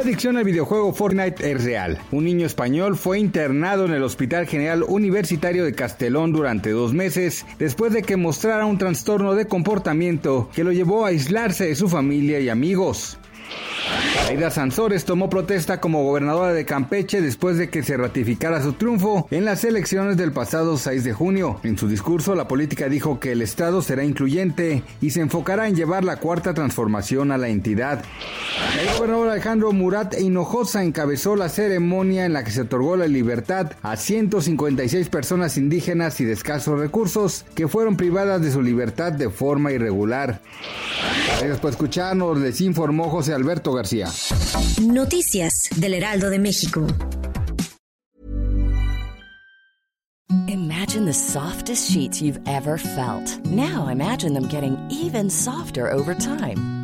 La adicción al videojuego Fortnite es real. Un niño español fue internado en el Hospital General Universitario de Castelón durante dos meses después de que mostrara un trastorno de comportamiento que lo llevó a aislarse de su familia y amigos. Aida Sansores tomó protesta como gobernadora de Campeche después de que se ratificara su triunfo en las elecciones del pasado 6 de junio. En su discurso, la política dijo que el Estado será incluyente y se enfocará en llevar la cuarta transformación a la entidad. El gobernador Alejandro Murat Hinojosa encabezó la ceremonia en la que se otorgó la libertad a 156 personas indígenas y de escasos recursos que fueron privadas de su libertad de forma irregular. Gracias por escucharnos, les informó José Alberto García. Noticias del Heraldo de México. Imagine the softest sheets you've ever felt. Now imagine them getting even softer over time.